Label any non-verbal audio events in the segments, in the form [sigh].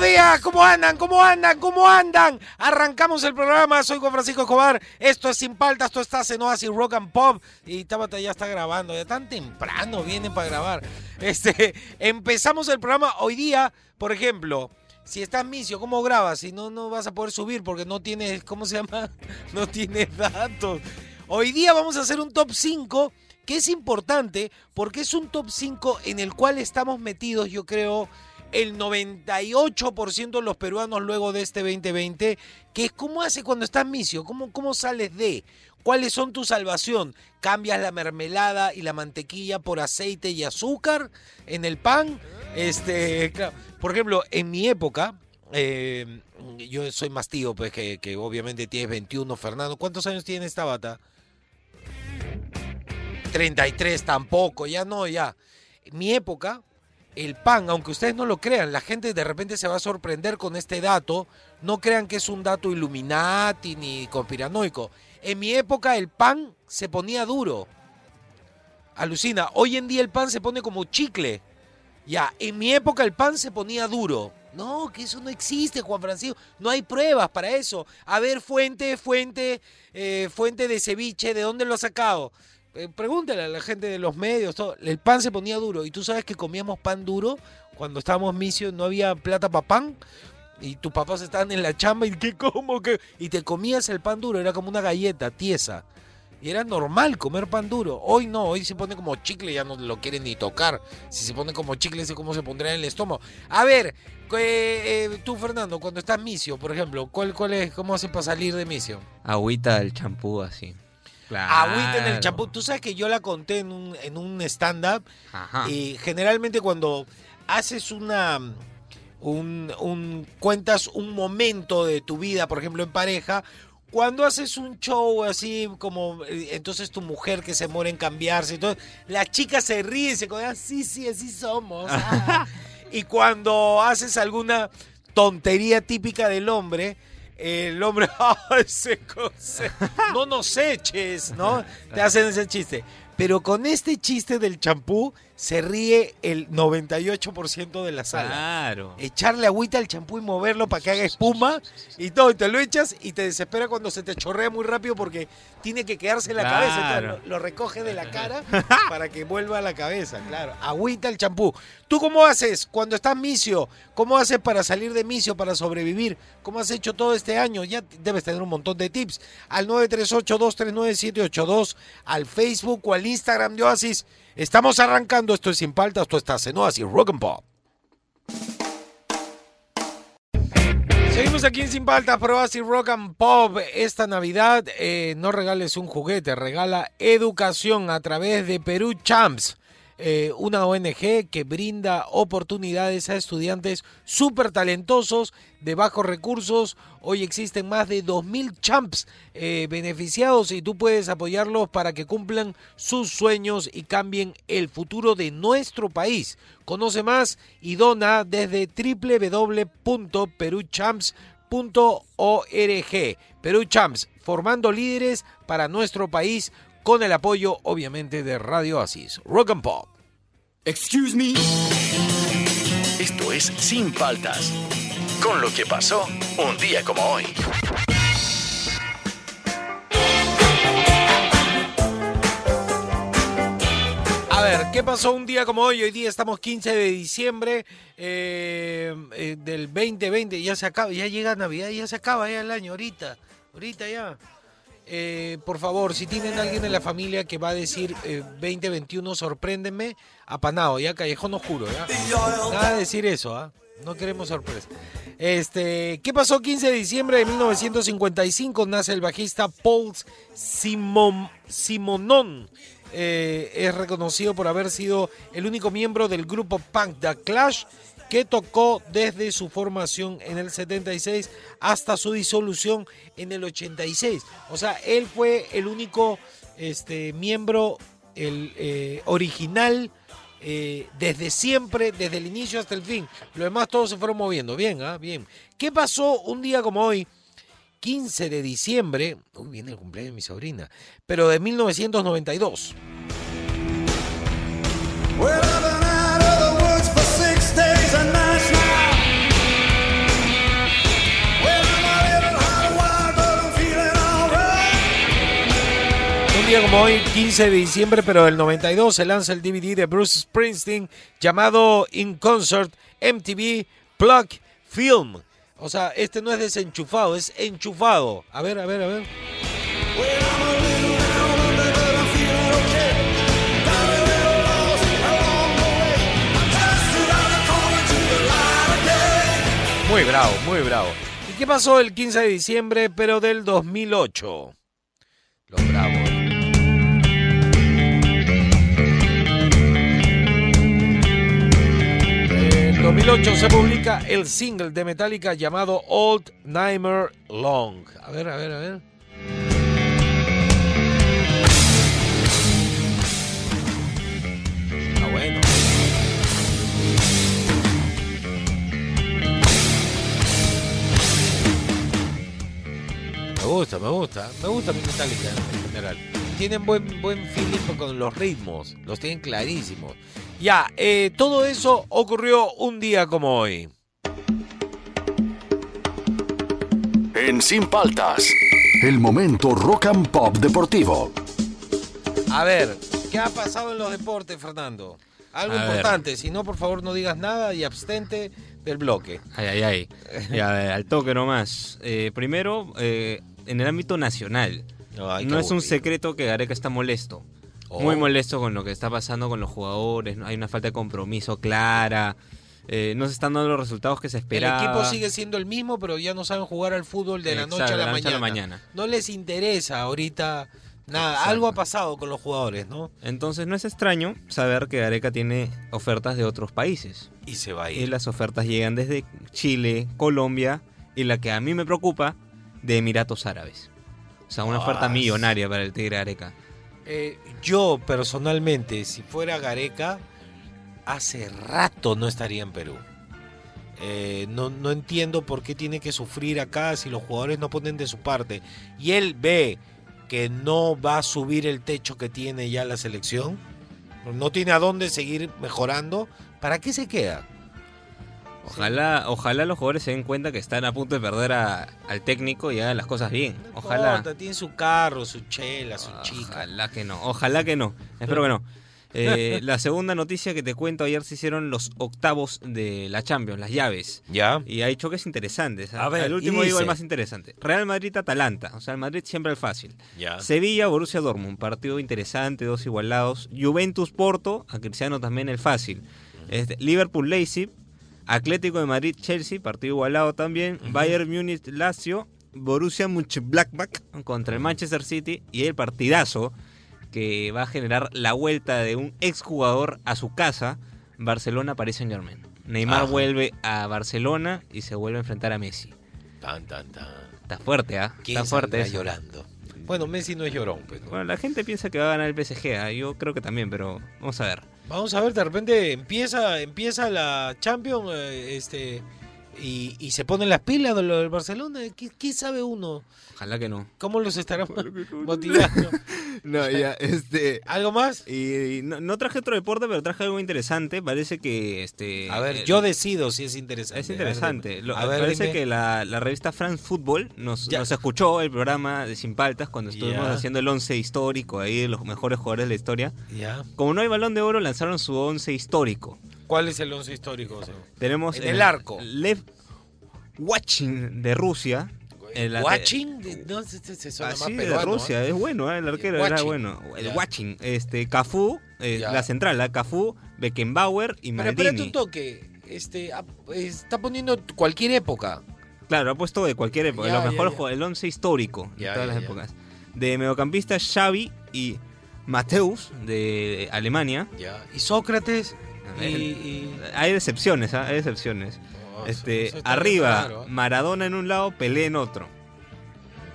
Días, ¿cómo andan? ¿Cómo andan? ¿Cómo andan? Arrancamos el programa, soy con Francisco Escobar. Esto es Sin Paltas, esto está en Oasis Rock and Pop. Y Tabata ya está grabando, ya tan temprano vienen para grabar. Este, [laughs] empezamos el programa hoy día, por ejemplo, si estás misio, ¿cómo grabas? Si no, no vas a poder subir porque no tienes, ¿cómo se llama? [laughs] No tienes datos. Hoy día vamos a hacer un top 5 que es importante porque es un top 5 en el cual estamos metidos, yo creo el 98% de los peruanos luego de este 2020, que es cómo hace cuando estás misio, cómo, cómo sales de, cuáles son tu salvación, cambias la mermelada y la mantequilla por aceite y azúcar en el pan, este, por ejemplo, en mi época, eh, yo soy más tío, pues que, que obviamente tienes 21, Fernando, ¿cuántos años tiene esta bata? 33 tampoco, ya no, ya. Mi época, el pan, aunque ustedes no lo crean, la gente de repente se va a sorprender con este dato. No crean que es un dato Illuminati ni conspiranoico. En mi época el pan se ponía duro. Alucina, hoy en día el pan se pone como chicle. Ya, en mi época el pan se ponía duro. No, que eso no existe, Juan Francisco. No hay pruebas para eso. A ver, fuente, fuente, eh, fuente de ceviche, ¿de dónde lo ha sacado? Eh, pregúntale a la gente de los medios, todo. el pan se ponía duro. Y tú sabes que comíamos pan duro cuando estábamos misios, no había plata para pan. Y tus papás estaban en la chamba y que como que y te comías el pan duro, era como una galleta tiesa. Y era normal comer pan duro. Hoy no, hoy se pone como chicle, ya no lo quieren ni tocar. Si se pone como chicle, sé cómo se pondrá en el estómago. A ver, eh, tú Fernando, cuando estás misio, por ejemplo, ¿cuál, cuál es, ¿cómo haces para salir de misio? Agüita del champú así. Agüita en el champú. Tú sabes que yo la conté en un, en un stand-up. Y generalmente cuando haces una. Un, un, cuentas un momento de tu vida, por ejemplo, en pareja. Cuando haces un show así como eh, entonces tu mujer que se muere en cambiarse y todo, la chica se ríe y se ah, sí, sí, así somos. Ah". [laughs] y cuando haces alguna tontería típica del hombre, el hombre, [laughs] ese no nos eches, ¿no? Te hacen ese chiste. Pero con este chiste del champú se ríe el 98% de la sala. Claro. Echarle agüita al champú y moverlo para que haga espuma y todo, y te lo echas y te desespera cuando se te chorrea muy rápido porque tiene que quedarse en la cabeza. lo, lo, recoge de la cara [laughs] para que vuelva a la cabeza, claro. Agüita al champú. ¿Tú cómo haces cuando estás misio? ¿Cómo haces para salir de misio, para sobrevivir? ¿Cómo has hecho todo este año? Ya debes tener un montón de tips. Al 938-239-782, al Facebook o al Instagram de Oasis. Estamos arrancando, esto es Sin Paltas, esto está en Oasis Rock and Pop. Seguimos aquí en Sin Paltas, por Oasis Rock and Pop. Esta Navidad eh, no regales un juguete, regala educación a través de Perú Champs. Eh, una ONG que brinda oportunidades a estudiantes súper talentosos de bajos recursos. Hoy existen más de 2.000 champs eh, beneficiados y tú puedes apoyarlos para que cumplan sus sueños y cambien el futuro de nuestro país. Conoce más y dona desde www.peruchamps.org. Perú Champs, formando líderes para nuestro país con el apoyo obviamente de Radio Asis. Rock and Pop. Excuse me. Esto es Sin Paltas. Con lo que pasó un día como hoy. A ver, ¿qué pasó un día como hoy? Hoy día estamos 15 de diciembre eh, eh, del 2020. Ya se acaba, ya llega Navidad, ya se acaba ya el año, ahorita. Ahorita ya. Eh, por favor, si tienen alguien en la familia que va a decir 2021, sorpréndeme, apanado, ya callejón oscuro, ¿ya? Nada de decir eso, ¿ah? No queremos sorpresa. Este, ¿qué pasó 15 de diciembre de 1955? Nace el bajista Paul Simon, Simonón. Eh, es reconocido por haber sido el único miembro del grupo punk The Clash que tocó desde su formación en el 76 hasta su disolución en el 86. O sea, él fue el único este, miembro el eh, original eh, desde siempre, desde el inicio hasta el fin. Lo demás todos se fueron moviendo. Bien, ¿ah? Bien. ¿Qué pasó un día como hoy? 15 de diciembre, uy, viene el cumpleaños de mi sobrina, pero de 1992. Well, como hoy, 15 de diciembre, pero del 92, se lanza el DVD de Bruce Springsteen llamado In Concert MTV Plug Film. O sea, este no es desenchufado, es enchufado. A ver, a ver, a ver. Muy bravo, muy bravo. ¿Y qué pasó el 15 de diciembre, pero del 2008? Los bravos. 2008 se publica el single de Metallica llamado Old Nightmare Long. A ver, a ver, a ver. Está bueno. Me gusta, me gusta. Me gusta Metallica en general. Tienen buen, buen feeling con los ritmos. Los tienen clarísimos. Ya, eh, todo eso ocurrió un día como hoy. En Sin Paltas, El momento rock and pop deportivo. A ver, ¿qué ha pasado en los deportes, Fernando? Algo A ver. importante. Si no, por favor, no digas nada y abstente del bloque. Ay, ay, ay. [laughs] Ya, a ver, al toque nomás. Eh, primero, eh, en el ámbito nacional. Ay, no es un secreto que Gareca está molesto. Oh. Muy molesto con lo que está pasando con los jugadores. Hay una falta de compromiso clara. eh, no se están dando los resultados que se El esperaban. equipo sigue siendo el mismo, pero ya no saben jugar al fútbol de la Exacto, noche a la, la noche a la mañana. No les interesa ahorita nada. Exacto. Algo ha pasado con los jugadores, ¿no? Entonces no es extraño saber que Gareca tiene ofertas de otros países. Y se va a Y las ofertas llegan desde Chile, Colombia y la que a mí me preocupa, de Emiratos Árabes. O sea, una Ah, oferta millonaria para el Tigre Gareca. Eh, yo, personalmente, si fuera Gareca, hace rato no estaría en Perú. Eh, no, no entiendo por qué tiene que sufrir acá si los jugadores no ponen de su parte. Y él ve que no va a subir el techo que tiene ya la selección. No tiene a dónde seguir mejorando. ¿Para qué se queda? Ojalá, ojalá los jugadores se den cuenta que están a punto de perder a- al técnico y hagan las cosas bien. Ojalá. importa, tiene su carro, su chela, su chica. Ojalá que no, ojalá que no. Espero que no. [laughs] Eh, la segunda noticia que te cuento, ayer se hicieron los octavos de la Champions, las llaves. ¿Ya? Y hay choques interesantes. ¿eh? A ver, el último digo el más interesante. Real Madrid-Atalanta. O sea, el Madrid siempre el fácil. Ya. Sevilla-Borussia Dortmund. Partido interesante, dos igualados. Juventus-Porto. A Cristiano también el fácil. Este, Liverpool-Leipzig. Atlético de Madrid-Chelsea. Partido igualado también. Bayern Múnich-Lazio. Borussia Mönchengladbach contra el Manchester City. Y el partidazo que va a generar la vuelta de un exjugador a su casa. Barcelona-Paris Saint-Germain. Neymar Ajá. vuelve a Barcelona y se vuelve a enfrentar a Messi. Tan, tan, tan. Está fuerte, ¿ah? ¿Quién Está fuerte eso. llorando? Bueno, Messi no es llorón, pues. ¿no? Bueno, la gente piensa que va a ganar el PSG, ¿ah? yo creo que también, pero vamos a ver. Vamos a ver, de repente empieza, empieza la Champions eh, este, y, y se ponen las pilas de lo del Barcelona. ¿Qué, qué sabe uno? Ojalá que no. ¿Cómo los estará motivando? [laughs] No, ya, este... ¿Algo más? Y, y no, no traje otro deporte, pero traje algo interesante. Parece que este. A ver, el- yo decido si es interesante. Es interesante. A ver, Lo- a ver, parece dime. que la, la revista France Football nos, Ya. nos escuchó el programa de Sin Paltas cuando estuvimos Ya. haciendo el once histórico ahí de los mejores jugadores de la historia. Ya. Como no hay balón de oro, lanzaron su once histórico. ¿Cuál es el once histórico? Tenemos En el arco. Lev Watching de Rusia. El ¿Watching? No, se, se- se suena Ah, más sí, de. Rusia, ¿eh? es bueno, ¿eh? el arquero Watching. era bueno. El Ya. Watching, este, Cafú, eh, la central, la Cafú, Beckenbauer y Pero espérate un Maldini. toque. Este, está poniendo cualquier época. Claro, ha puesto de cualquier época, ya. jugadores, el once histórico de todas las épocas. De mediocampista Xavi y Mateus de Alemania. ¿Y Sócrates? Y, El- y- Hay excepciones, ¿ah? hay excepciones. Oh, este, eso está arriba, raro, ¿eh? Maradona en un lado, Pelé en otro.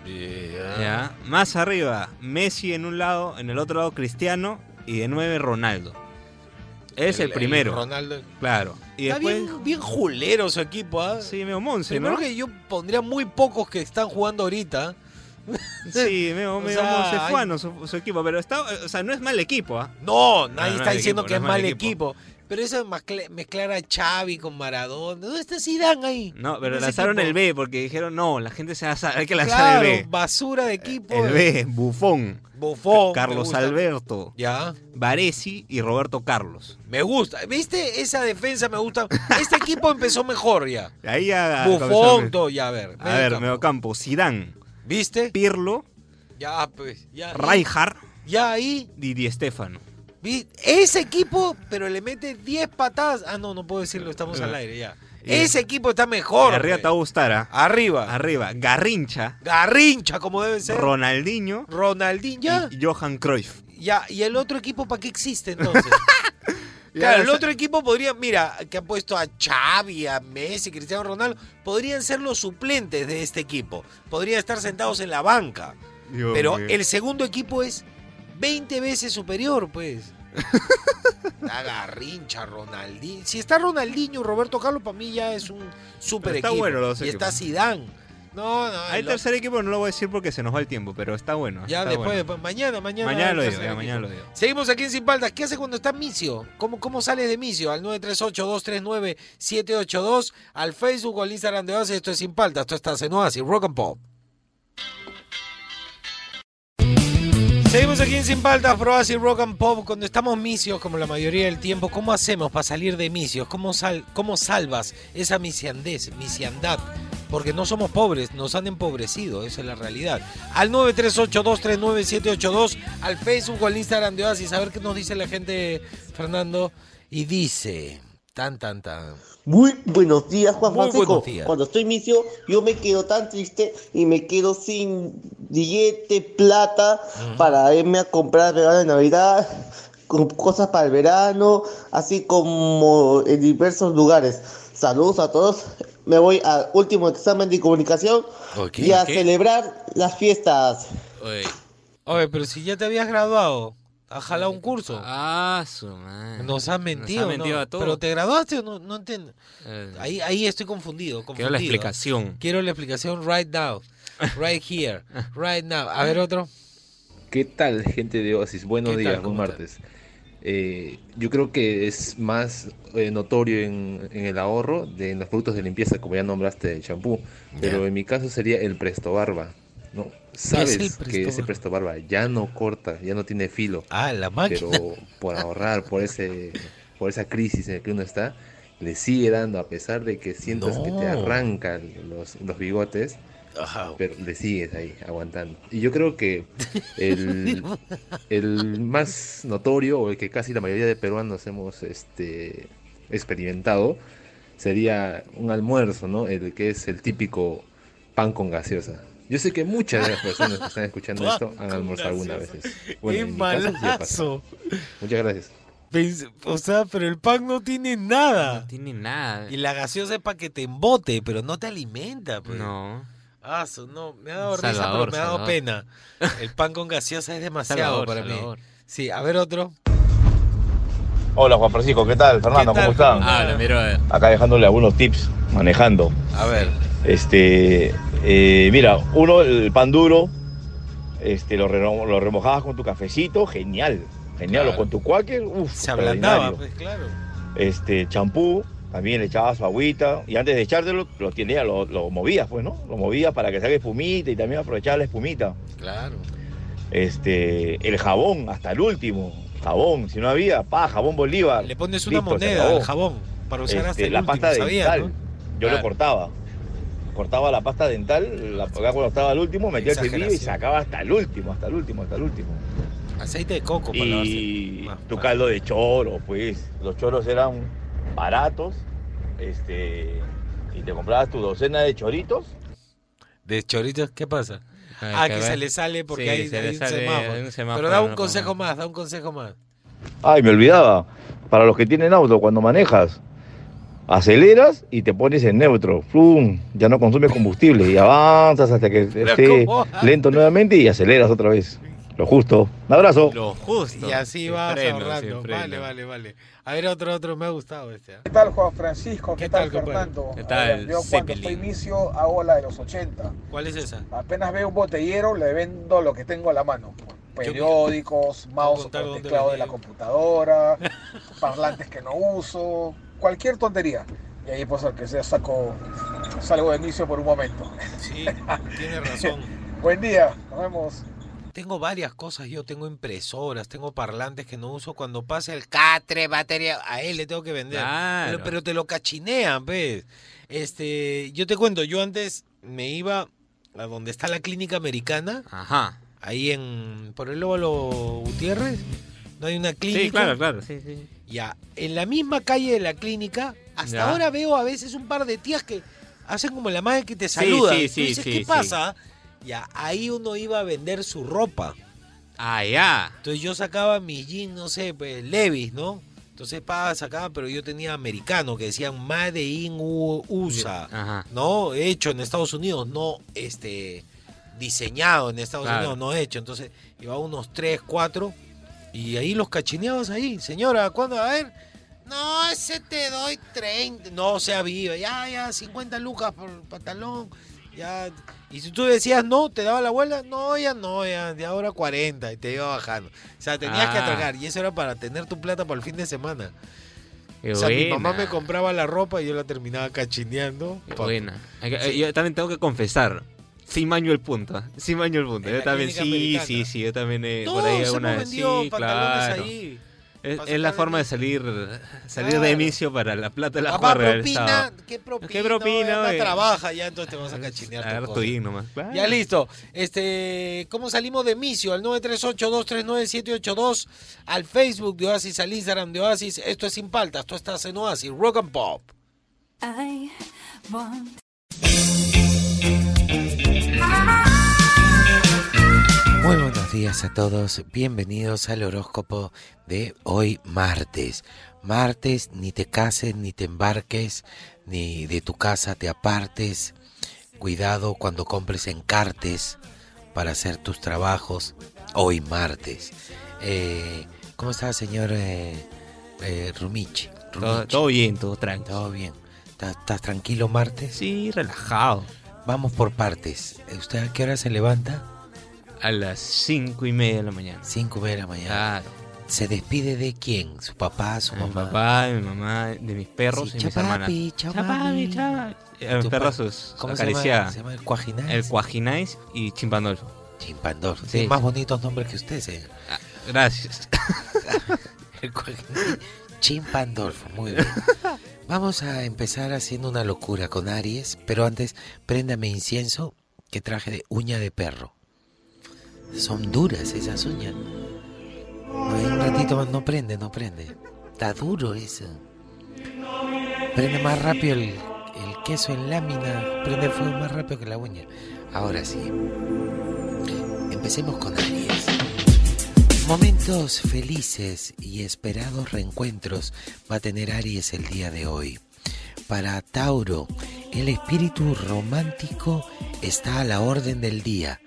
Ya. ¿ya? Más arriba, Messi en un lado, en el otro lado Cristiano y de 9 Ronaldo. Es el, primero, Ronaldo. claro. Y Está después, bien, bien julero su equipo, ¿ah? sí, medio Monse, Primero ¿no? que yo pondría muy pocos que están jugando ahorita. Sí, medio, [laughs] medio hay- su, su equipo, pero está, o sea, no es mal equipo, ¿ah? No, nadie no es está diciendo equipo, que no es mal equipo. equipo. Pero eso es mezcla- mezclar a Xavi con Maradona. ¿Dónde está Zidane ahí? No, pero lanzaron equipo. el B porque dijeron, no, la gente se va a hay que lanzar Claro, el B. basura de equipo. El B, Bufón, Buffon. me Carlos. Alberto, Ya, Varesi y Roberto Carlos. me gusta. ¿Viste? Esa defensa me gusta. Este equipo empezó mejor ya. Ahí ya Buffon, todo, ya, a ver. A ver, medio campo, Zidane, ¿Viste? Pirlo, Ya, pues. Ya, Rijkaard ya ahí. y Di Stefano. vi- Ese equipo, pero le mete 10 patadas. Ah, no, no puedo decirlo, estamos al aire ya. Ya. Ese equipo está mejor. Arriba te va a gustar, ¿ah? Arriba. Arriba, Garrincha, Garrincha, como debe ser. Ronaldinho Ronaldinho. Y Johan Cruyff. Ya, ¿y el otro equipo para qué existe entonces? [laughs] claro, el otro equipo podría, mira, que han puesto a Xavi, a Messi, Cristiano Ronaldo, podrían ser los suplentes de este equipo. Podrían estar sentados en la banca. Dios Pero el segundo equipo es 20 veces superior, pues. [laughs] La garrincha, Ronaldinho. Si está Ronaldinho, Roberto Carlos, para mí ya es un super Pero está equipo. bueno los y está. Zidane. No, no. Hay tercer equipo, no lo voy a decir porque se nos va el tiempo, pero está bueno. Ya está después, bueno. después, mañana, mañana. Mañana lo digo, ya, mañana equipo. lo digo. Seguimos aquí en Sin Paltas. ¿Qué hace cuando está Micio? ¿Cómo, cómo sales de Micio? Al 938-239-782, al Facebook o al Instagram de Oasis. Esto es Sin Paltas, esto está en Oasis, Rock and Pop. Seguimos aquí en Sin Paltas, Pro Oasis, Rock and Pop. Cuando estamos misios, como la mayoría del tiempo, ¿cómo hacemos para salir de misios? ¿Cómo, sal, cómo salvas esa misiandez, misiandad? Porque no somos pobres, nos han empobrecido, esa es la realidad. Al 938-239-782, al Facebook o al Instagram de Oasis, a ver qué nos dice la gente, Fernando. Y dice, tan, tan, tan. Muy buenos días, Juan Muy Francisco. buenos días. Cuando estoy misio, yo me quedo tan triste y me quedo sin billete, plata para irme a comprar regalo de Navidad, cosas para el verano, así como en diversos lugares. Saludos a todos. Me voy al último examen de comunicación y a celebrar las fiestas. Oye, oye, pero si ya te habías graduado, has jalado un curso. Ah, su madre. Nos has mentido, Nos ha mentido ¿no? a todos. Pero te graduaste o no, no entiendo. Eh, Ahí, ahí estoy confundido, confundido. Quiero la explicación. Quiero la explicación right now. Right here. [laughs] Right now. A ver otro. ¿Qué tal, gente de Oasis? Buenos días, ¿Cómo buen martes. Eh, yo creo que es más eh, notorio en, en el ahorro de en los productos de limpieza, como ya nombraste el champú, pero en mi caso sería el Presto Barba. ¿No? Sabes que ese? Presto Barba ya no corta, ya no tiene filo, Ah, la máquina. pero por ahorrar, por ese, por esa crisis en la que uno está, le sigue dando, a pesar de que sientas que te arrancan los, los bigotes, pero le sigues ahí aguantando. Y yo creo que el, [laughs] el más notorio, o el que casi la mayoría de peruanos hemos este, experimentado, sería un almuerzo, ¿no? El que es el típico pan con gaseosa. Yo sé que muchas de las personas que están escuchando [laughs] esto han almorzado alguna vez. Bueno, ¡Qué sí malazo! Muchas gracias. O sea, pero el pan no tiene nada. No tiene nada. Y la gaseosa es para que te embote, pero no te alimenta. Pues. No. Ah, no, me ha dado risa, Salvador, pero me ha dado Salvador. pena. El pan con gaseosa es demasiado Salvador, para Salvador. mí. Sí, a ver otro. Hola Juan Francisco, ¿qué tal? Fernando, ¿Qué tal, ¿cómo están? Habla, miro. eh. Acá dejándole algunos tips manejando. A ver. Este, eh, mira, uno, el pan duro, este, lo, remo- lo remojabas con tu cafecito, genial, genial, Claro. o con tu cuáquer, uff, Se ablandaba, pues claro. Este, champú, también le echabas su agüita, y antes de echártelo, lo, lo, lo movías, pues, ¿no? Lo movías para que salga espumita y también aprovechabas la espumita. Claro. Este, el jabón, hasta el último, jabón, si no había, pa, jabón Bolívar. Le pones una Listo, moneda al jabón para usar hasta Este, el la último, pasta ¿sabías, dental. no? Yo Claro. lo cortaba. Cortaba la pasta dental, la, estaba al último, metía el cepillo y sacaba hasta el último, hasta el último, hasta el último. Aceite de coco para. Y Más tu fácil. caldo de choro, pues. Los choros eran baratos. Este. Y te comprabas tu docena de choritos. De choritos, ¿qué pasa? Ah, que se le sale porque Sí, hay, se hay le un sale- hay un semáforo, Pero da un no consejo más, da un consejo más. Ay, me olvidaba. Para los que tienen auto, cuando manejas, aceleras y te pones en neutro. ¡Fum! Ya no consumes combustible y avanzas hasta que esté lento nuevamente y aceleras otra vez. Lo justo. Un abrazo. Lo justo. Y así vas freno, ahorrando. Vale, vale, vale. A ver, otro, otro, me ha gustado este. ¿ah? ¿Qué tal Juan Francisco? ¿Qué, ¿Qué tal? Fernando? ¿Qué tal, ver, yo cuando estoy inicio hago la de los 80. ¿Cuál es esa? Apenas veo un botellero, le vendo lo que tengo a la mano. Periódicos, mouse teclado de la computadora, [laughs] parlantes que no uso, cualquier tontería. Y ahí pues que sea saco, salgo de inicio por un momento. Sí, [laughs] tiene razón. Buen día, nos vemos. Tengo varias cosas, yo tengo impresoras, tengo parlantes que no uso. Cuando pase el catre, batería, a él le tengo que vender. Claro. Pero, pero te lo cachinean, ¿ves? Este, yo te cuento, yo antes me iba a donde está la clínica americana, Ajá. ahí en por el óvalo Gutiérrez, no hay una clínica. Sí, claro, claro. Sí, sí. Ya, en la misma calle de la clínica, hasta Ya. ahora veo a veces un par de tías que hacen como la madre que te saluda. sí, sí, dices, sí, ¿qué sí. pasa? Ya, ahí uno iba a vender su ropa. Ah, ya. Entonces yo sacaba mis jeans, no sé, pues Levis, ¿no? Entonces pa, sacaba, pero yo tenía americano que decían Made in U- USA, Ajá. ¿no? Hecho en Estados Unidos, no este diseñado en Estados Claro. Unidos, no hecho. Entonces llevaba unos 3, 4 y ahí los cachineabas ahí. Señora, ¿cuándo? A ver. No, ese te doy 30. No, sea viva. Ya, ya, 50 lucas por el pantalón. Ya. Y si tú decías no, te daba la vuelta. No, ya no, ya. De ahora 40. Y te iba bajando. O sea, tenías que Ah. atracar. Y eso era para tener tu plata para el fin de semana. Qué o sea, mi mamá me compraba la ropa y yo la terminaba cachineando. Qué buena. Sí. Yo también tengo que confesar. Sí maño el punto. Sí maño el punto. En Yo también, sí, americana. sí, sí. Yo también eh, por ahí alguna vez. Sí, claro. ahí. Es, es la forma de salir, salir Claro. de inicio para la plata de la Papá, propina, ¿qué propina? ¿Qué propina, oye? trabaja ya, entonces te vas a cachinear tu Agarra tu himno nomás. Claro. Ya listo. Este, ¿cómo salimos de Micio? Al 938-239-782, al Facebook de Oasis, al Instagram de Oasis. Esto es Sin Paltas, tú estás en Oasis, Rock and Pop. I want Muy buenos días a todos, bienvenidos al horóscopo de hoy martes. Martes, ni te cases, ni te embarques, ni de tu casa te apartes. Cuidado cuando compres encartes para hacer tus trabajos. Hoy martes. Eh, ¿Cómo está, señor eh, eh, Rumichi? Todo, Rumichi. todo bien, todo tranquilo. Todo bien. ¿Estás estás tranquilo martes? Sí, relajado. Vamos por partes. ¿Usted a qué hora se levanta? A las cinco y media de la mañana. Cinco de la mañana. Claro. ¿Se despide de quién? ¿Su papá, su De mi mamá? papá, de mi mamá, de mis perros Sí, y mis hermanas. chapapi. chapapi. A ¿Tu mis perros pa- sus ¿Cómo se llama? acariciaba. ¿Se llama el Cuajinais? El Cuajinais y Chimpandolfo. Chimpandolfo. Sí, Tiene más bonitos nombres que usted, señor. Ah, gracias. [laughs] El Cuajinais. Chimpandolfo, muy bien. [laughs] Vamos a empezar haciendo una locura con Aries, pero antes, préndame incienso que traje de uña de perro. Son duras esas uñas. No, un ratito más, no prende, no prende. Está duro eso. Prende más rápido el, el queso en lámina, prende fuego más rápido que la uña. Ahora sí. Empecemos con Aries. Momentos felices y esperados reencuentros va a tener Aries el día de hoy. Para Tauro, el espíritu romántico está a la orden del día.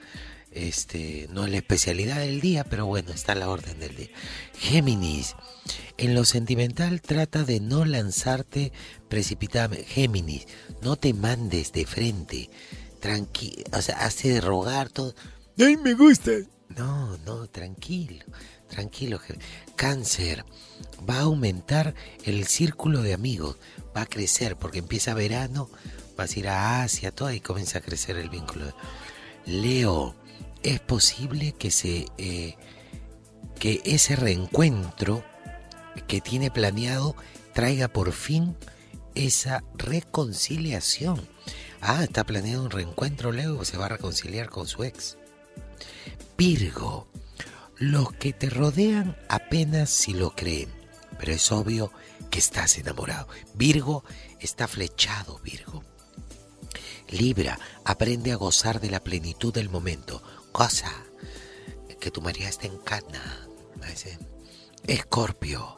Este, no es la especialidad del día, pero bueno, está a la orden del día. Géminis, en lo sentimental trata de no lanzarte precipitadamente. Géminis, no te mandes de frente. Tranquilo, o sea, hace de rogar todo. ¡Ay, me gusta! No, no, tranquilo, tranquilo. Cáncer, va a aumentar el círculo de amigos, va a crecer porque empieza verano, vas a ir a Asia, todo y comienza a crecer el vínculo. Leo, es posible que se eh, que ese reencuentro que tiene planeado traiga por fin esa reconciliación. Ah, está planeado un reencuentro, Leo, se va a reconciliar con su ex. Virgo, los que te rodean apenas si lo creen, pero es obvio que estás enamorado. Virgo está flechado, Virgo. Libra, aprende a gozar de la plenitud del momento. Goza, que tu María está en cana. Escorpio,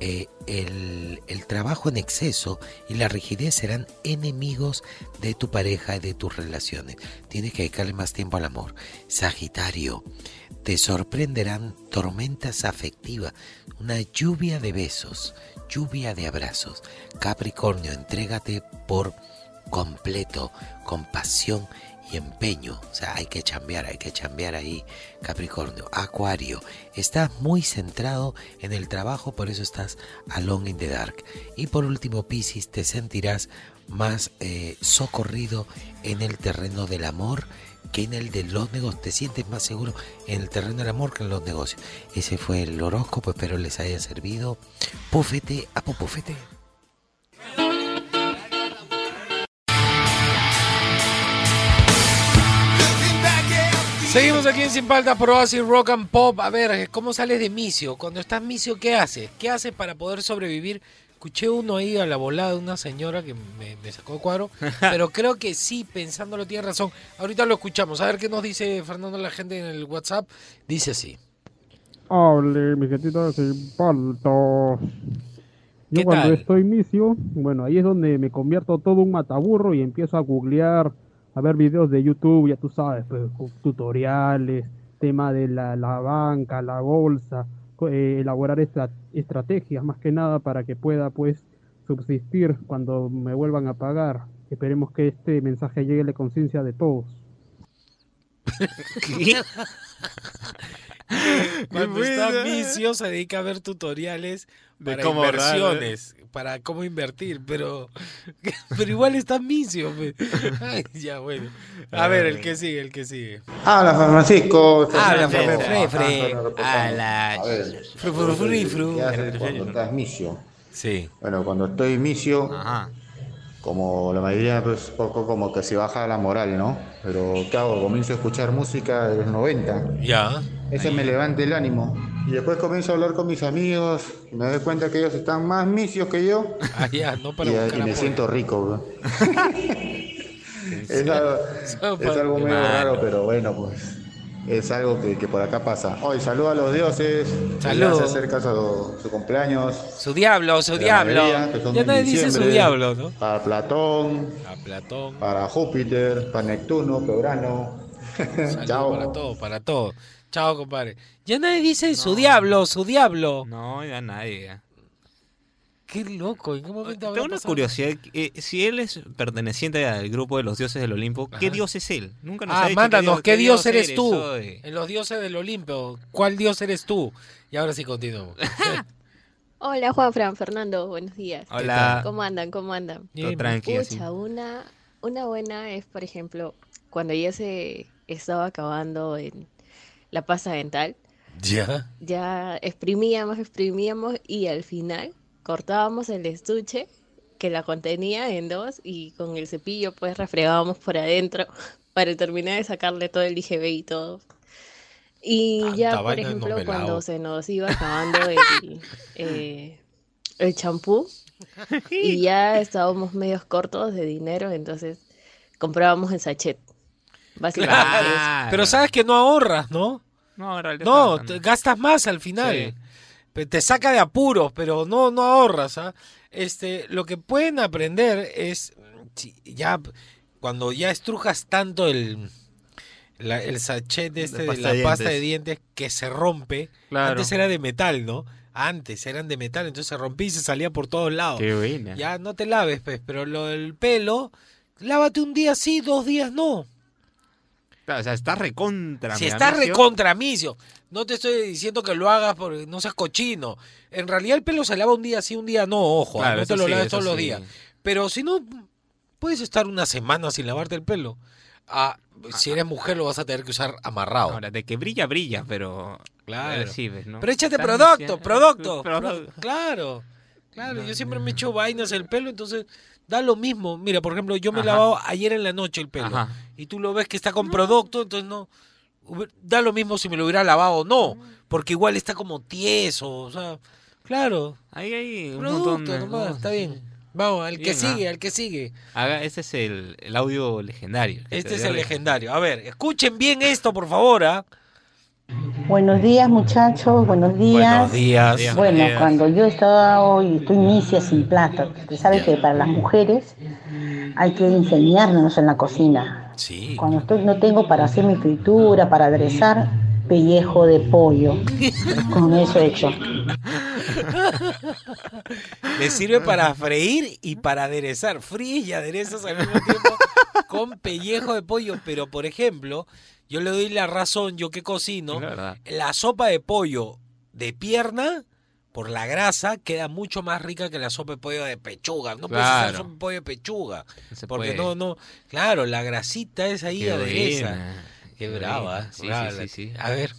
eh, el, el trabajo en exceso y la rigidez serán enemigos de tu pareja y de tus relaciones. Tienes que dedicarle más tiempo al amor. Sagitario, te sorprenderán tormentas afectivas, una lluvia de besos, lluvia de abrazos. Capricornio, entrégate por completo, con pasión y empeño. O sea, hay que chambear, hay que chambear ahí, Capricornio. Acuario, estás muy centrado en el trabajo, por eso estás alone in the dark. Y por último, Piscis, te sentirás más eh, socorrido en el terreno del amor que en el de los negocios. Te sientes más seguro en el terreno del amor que en los negocios. Ese fue el horóscopo, espero les haya servido. Pufete a popufete. Seguimos aquí en Sin Paltas por Oasis Rock and Pop. A ver, ¿cómo sales de misio? Cuando estás misio, ¿qué haces? ¿Qué haces para poder sobrevivir? Escuché uno ahí a la volada de una señora que me, me sacó de cuadro, [laughs] pero creo que sí, pensándolo, tiene razón. Ahorita lo escuchamos. A ver qué nos dice Fernando la gente en el WhatsApp. Dice así. Hable, mi gentita sin palto. Yo ¿Qué cuando tal? estoy misio, bueno, ahí es donde me convierto todo un mataburro y empiezo a googlear, a ver videos de YouTube, ya tú sabes, pues, tutoriales, tema de la, la banca, la bolsa, eh, elaborar estra- estrategias más que nada para que pueda pues subsistir cuando me vuelvan a pagar. Esperemos que este mensaje llegue a la conciencia de todos. [laughs] Cuando está misio se dedica a ver tutoriales para cómo ahorrar, inversiones, para cómo invertir, pero, [laughs] pero igual está misio. [laughs] Ay, ya, bueno. A ver, el que sigue, el que sigue. Habla Francisco. Habla, Fernando. Fre, Fre, Ajá, Fre. A la- A ver, Fru, fru, fru, fru. ¿Qué haces cuando estás misio? Sí. Bueno, cuando estoy misio, como la mayoría, pues poco como que se baja la moral, ¿no? Pero ¿qué hago? Comienzo a escuchar música de los 90. Ya. Ese me levanta el ánimo. Y después comienzo a hablar con mis amigos y me doy cuenta que ellos están más misios que yo. [laughs] Ah, ya, no para y, buscar y me siento rico. bro. [laughs] es algo, es algo medio raro, pero bueno, pues es algo que, que por acá pasa. Hoy saludo a los dioses. que Salud. Ya se acerca su, su cumpleaños. Su diablo, su diablo. mayoría, Ya nadie dice su diablo, ¿no? Para Platón, A Platón. para Júpiter, para Neptuno, para Urano. [laughs] Saludos Chao. para todo, para todo. Chao, compadre. Ya nadie dice su diablo, su diablo. No, ya nadie. ya. Qué loco, ¿en qué momento Tengo una pasado? curiosidad. eh, si él es perteneciente al grupo de los dioses del Olimpo, ¿qué Ajá. dios es él? Nunca nos ha Ah, dicho mándanos, ¿qué dios eres tú? hoy. En los dioses del Olimpo, ¿cuál dios eres tú? Y ahora sí continuamos. [laughs] Hola Juan Fran, Fernando, buenos días. Hola. ¿Cómo andan? ¿Cómo andan? Todo tranqui, así. Pucha, una, una buena es, por ejemplo, cuando ya se estaba acabando en la pasta dental, ¿Ya? ya exprimíamos, exprimíamos y al final cortábamos el estuche que la contenía en dos y con el cepillo pues refregábamos por adentro [laughs] para terminar de sacarle todo el IGB y todo. Y Tanta ya, por ejemplo, cuando se nos iba acabando el, [laughs] eh, el champú [laughs] y ya estábamos medios cortos de dinero, entonces comprábamos en sachet. Básicamente eso. Pero sabes que no ahorras, ¿no? No, en realidad No, está- te gastas más al final. Sí. Te saca de apuros, pero no, no ahorras. ¿ah? Este, lo que pueden aprender es, ya cuando ya estrujas tanto el, la- el sachet de este de pasta la de pasta de dientes. dientes que se rompe. Claro. Antes era de metal, ¿no? Antes eran de metal, entonces se rompía y se salía por todos lados. Qué buena. Ya no te laves, pues, pero lo del pelo, lávate un día sí, dos días no. Claro, o sea, está recontra. Si estás recontra no te estoy diciendo que lo hagas porque no seas cochino. En realidad el pelo se lava un día sí, un día no, ojo, Claro, no te lo sí, laves todos los días. Pero si no, puedes estar una semana sin lavarte el pelo. Ah, si eres mujer lo vas a tener que usar amarrado. Ahora, de que brilla, brilla, pero. Claro. Pero échate producto, producto. [laughs] Producto. pro- Claro, claro. Yo siempre me echo vainas el pelo, entonces da lo mismo. Mira, por ejemplo, yo me he lavado ayer en la noche el pelo. Ajá. Y tú lo ves que está con producto, entonces no. Da lo mismo si me lo hubiera lavado o no. Porque igual está como tieso. O sea, claro. Ahí hay un Producto montón de- nomás, no, está sí, bien. sí. Vamos, al que Bien, sigue, ah. al que sigue. Haga, ese es el, el audio legendario. Este te es el legendario. A ver, escuchen bien esto, por favor. ¿ah? Buenos días muchachos, buenos días. Buenos días. Bueno, Buenos días. cuando yo estaba hoy, estoy inicia sin plata, porque sabes que para las mujeres hay que enseñarnos en la cocina. Sí. Cuando estoy, no tengo para hacer mi fritura, para aderezar, pellejo de pollo. Con eso he hecho. Le sirve para freír y para aderezar. Fríes y aderezas al mismo tiempo con pellejo de pollo. Pero, por ejemplo, yo le doy la razón, yo que cocino, la sopa de pollo de pierna, por la grasa, queda mucho más rica que la sopa de pollo de pechuga. No puedes hacer Claro. sopa de pollo de pechuga. No porque puede. no, no. Claro, la grasita es ahí Qué adereza. Qué Qué brava. buena. Sí, brava sí, la- sí, sí. A ver.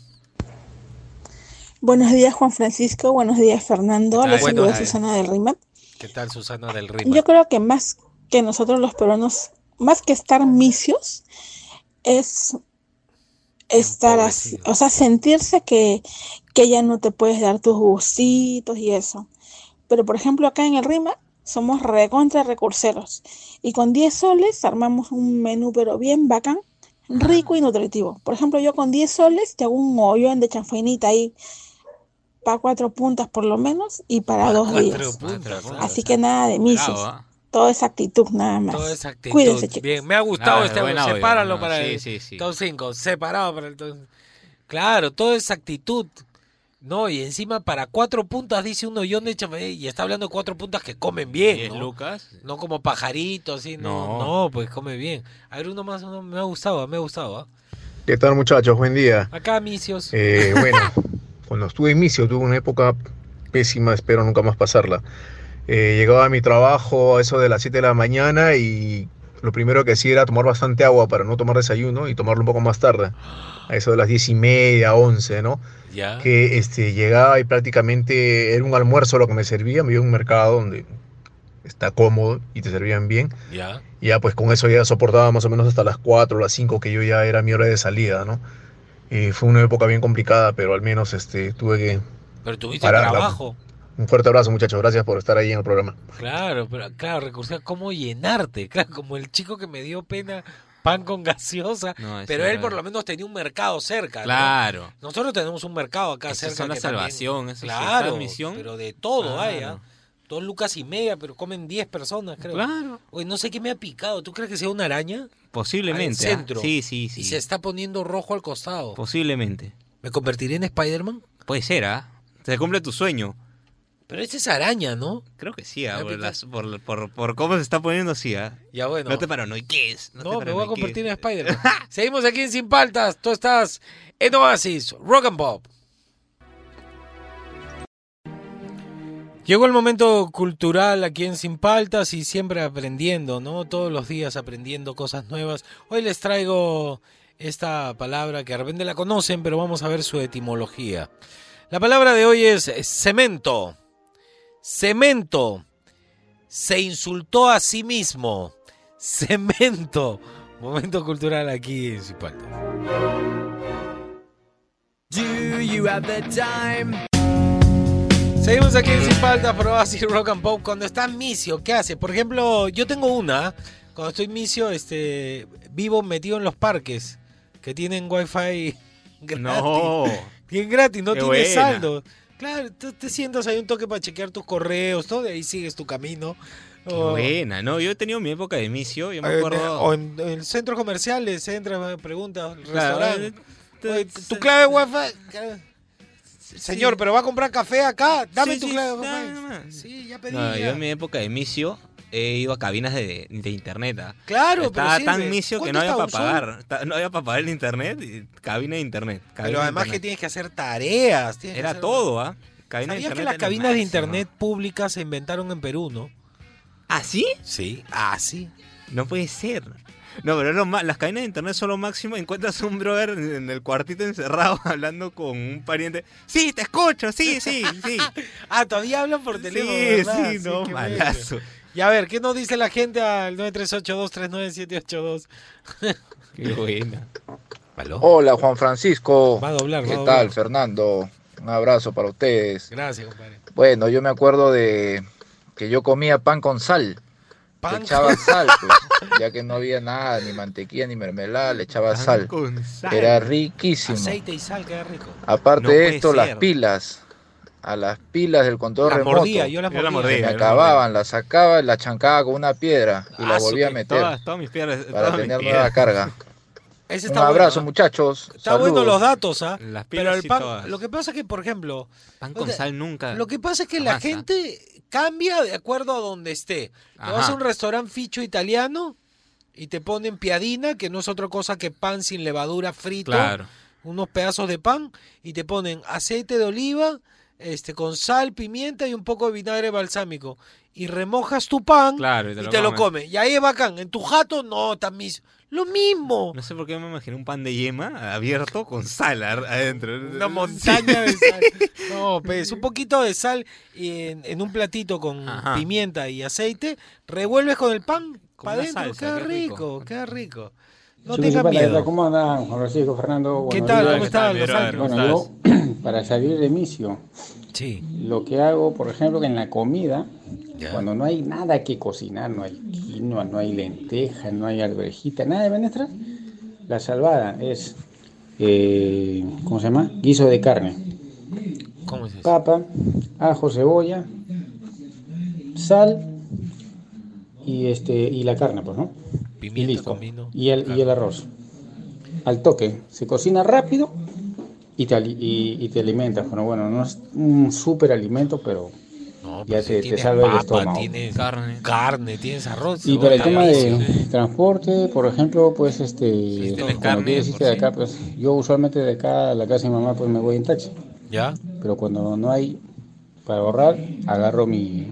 Buenos días, Juan Francisco. Buenos días, Fernando. Les Buenos días. Susana del RIMAP. ¿Qué tal, Susana del Rima? Yo creo que más que nosotros los peruanos, más que estar misios, es estar así, o sea, sentirse que, que ya no te puedes dar tus gustitos y eso. Pero, por ejemplo, acá en el RIMA somos recontra recurseros y con 10 soles armamos un menú pero bien bacán, rico y nutritivo. Por ejemplo, yo con 10 soles te hago un hoyón de chanfainita ahí para cuatro puntas por lo menos y para dos Cuatro días. puntas, ¿no? Así que nada de misios. Bravo, ¿ah? Toda esa actitud nada más. Toda esa actitud. Cuídense, chicos. Bien, me ha gustado Ah, este buen audio. audio, Sepáralo no, para sí, el sí, sí. top 5. Separado para el top Claro, toda esa actitud. No, y encima para cuatro puntas dice uno yo de chafe- y está hablando de cuatro puntas que comen bien, ¿no? lucas. No como pajaritos, así, no, No. no, pues come bien. A ver, uno más, uno me ha gustado, me ha gustado. ¿ah? ¿Qué tal muchachos? Buen día. Acá, misios. Eh, bueno, cuando estuve en Micio tuve una época pésima, espero nunca más pasarla. Eh, llegaba a mi trabajo a eso de las 7 de la mañana y lo primero que hacía era tomar bastante agua para no tomar desayuno y tomarlo un poco más tarde, a eso de las 10 y media, 11, ¿no? Ya. Que este, llegaba y prácticamente era un almuerzo lo que me servía, me iba a un mercado donde está cómodo y te servían bien. Ya. Ya pues con eso ya soportaba más o menos hasta las 4 o las 5 que yo ya era mi hora de salida, ¿no? Y fue una época bien complicada, pero al menos este, tuve que... Pero tuviste pararla. trabajo. Un fuerte abrazo muchachos, gracias por estar ahí en el programa. Claro, pero claro, recursos cómo llenarte, [laughs] claro, como el chico que me dio pena pan con gaseosa, No, pero él por lo menos tenía un mercado cerca. ¿no? Claro. Nosotros tenemos un mercado acá Esas cerca. son la que también- salvación, sí, claro, misión. pero de todo Claro. hay, ¿ah? Dos lucas y media, pero comen 10 personas, creo. Claro. Oye, no sé qué me ha picado. ¿Tú crees que sea una araña? Posiblemente. Al ¿ah? centro. Sí, sí, sí. Y se está poniendo rojo al costado. Posiblemente. ¿Me convertiré en Spider-Man? Puede ser, ¿ah? Se cumple tu sueño. Pero esa es araña, ¿no? Creo que sí, ¿ah? Por, pica- las- por, por- por cómo se está poniendo así, ¿ah? Ya bueno. No te paranoiques. No, No, te me voy a convertir en Spider-Man. [laughs] Seguimos aquí en Sin Paltas. Tú estás en Oasis, Rock and Pop. Llegó el momento cultural aquí en Sin Paltas y siempre aprendiendo, ¿no? Todos los días aprendiendo cosas nuevas. Hoy les traigo esta palabra que de repente la conocen, pero vamos a ver su etimología. La palabra de hoy es cemento. Cemento. Se insultó a sí mismo. Cemento. [laughs] Momento cultural aquí en Sin Paltas. Do you have the time? Seguimos aquí en Sin Falta, por Oasis Rock and Pop. Cuando está misio, ¿qué hace? Por ejemplo, yo tengo una. Cuando estoy misio, este, vivo metido en los parques que tienen wifi [laughs] gratis. No. Bien gratis, no Qué buena. saldo. Claro, tú te sientas ahí un toque para chequear tus correos, todo, y ahí sigues tu camino. Qué O- buena, ¿no? Yo he tenido mi época de misio, yo me en- acuerdo... O en, en centros comerciales, entra, pregunta, Claro, restaurante. ¿Tu clave wifi? Señor, pero va a comprar café acá. Dame Sí, tu sí, clave nada wifi. Sí, ya pedí. No, ya. yo en mi época de misio he ido a cabinas de, de internet. ¿ah? Claro, pero Estaba tan sirve. misio que ¿Cuánto no había para un sol? pagar. Ta- No había para pagar el internet y cabina de internet. cabina Pero de además que internet. tienes que hacer tareas. tienes que Era hacer- todo, ¿ah? Cabina de ¿Sabías que las era cabinas de máximo. internet públicas se inventaron en Perú, no? ¿Ah, sí? Sí, ah, sí. No puede ser. No, pero es lo ma- las cabinas de internet son lo máximo. Encuentras un brother en en el cuartito encerrado [laughs] hablando con un pariente. Sí, te escucho, sí, sí, sí. [laughs] ah, todavía hablan por teléfono. Sí, ¿verdad? sí, no, qué malazo. Y a ver, ¿qué nos dice la gente al 938239782? Qué buena. Hola Juan Francisco. Va a doblar, va ¿Qué tal. Fernando? Un abrazo para ustedes. Gracias, compadre. Bueno, yo me acuerdo de que yo comía pan con sal. Pan le echaba sal, pues, ya que no había nada, ni mantequilla ni mermelada, le echaba Pan sal. con sal. Era riquísimo. Aceite y sal, queda rico. Aparte No de esto, las pilas. A las pilas del control Las remoto. mordía, yo las Yo las mordía. Se mordía, me acababan, las sacaba, las chancaba con una piedra y Ah, la volvía a meter todas- todas mis piedras- para todas mis tener piedras. nueva carga. [laughs] Ese Un abrazo, bueno, ¿ah? muchachos. Está bueno Saludos. los datos, ¿ah? Las Pero pilas el pan, todas. lo que pasa es que, por ejemplo, Pan con o sea, sal nunca. Lo que pasa es que la gente cambia de acuerdo a donde esté. Te vas a un restaurante ficho italiano y te ponen piadina, que no es otra cosa que pan sin levadura frito, Claro. unos pedazos de pan, y te ponen aceite de oliva, este, con sal, pimienta y un poco de vinagre balsámico. Y remojas tu pan Claro, y te y lo te lo comes. Y ahí es bacán. En tu jato, no, también. Lo mismo. No sé por qué me imaginé un pan de yema abierto con sal adentro. Una montaña de sal. [laughs] No, pues un poquito de sal y en, en un platito con Ajá. pimienta y aceite, revuelves con el pan para adentro, salsa, queda qué rico, rico. queda rico. No miedo. ¿Cómo andan? Juan Francisco, Fernando. ¿Qué tal? ¿Cómo están? Bueno, yo [clears throat] para salir de misio, Sí. lo que hago, por ejemplo, que en la comida, cuando no hay nada que cocinar, no hay quinoa, no hay lenteja, no hay alverjita, nada de menestras, la salvada es, eh, ¿cómo se llama? Guiso de carne. ¿Cómo es eso? Papa, ajo, cebolla, sal y este y la carne, pues, ¿no? Pimienta y listo. con vino, Y el, y el arroz. Al toque. Se cocina rápido y te, y, y te alimentas. Bueno, bueno, no es un super alimento, pero No, ya si te, te tienes salva el papa, estómago. tienes Carne. carne, tienes arroz. Y para el tema de transporte, por ejemplo, pues este, como carne, tú de sí. acá, pues yo usualmente de acá a la casa de mi mamá pues me voy en taxi. ¿Ya? Pero cuando no hay para ahorrar, agarro mi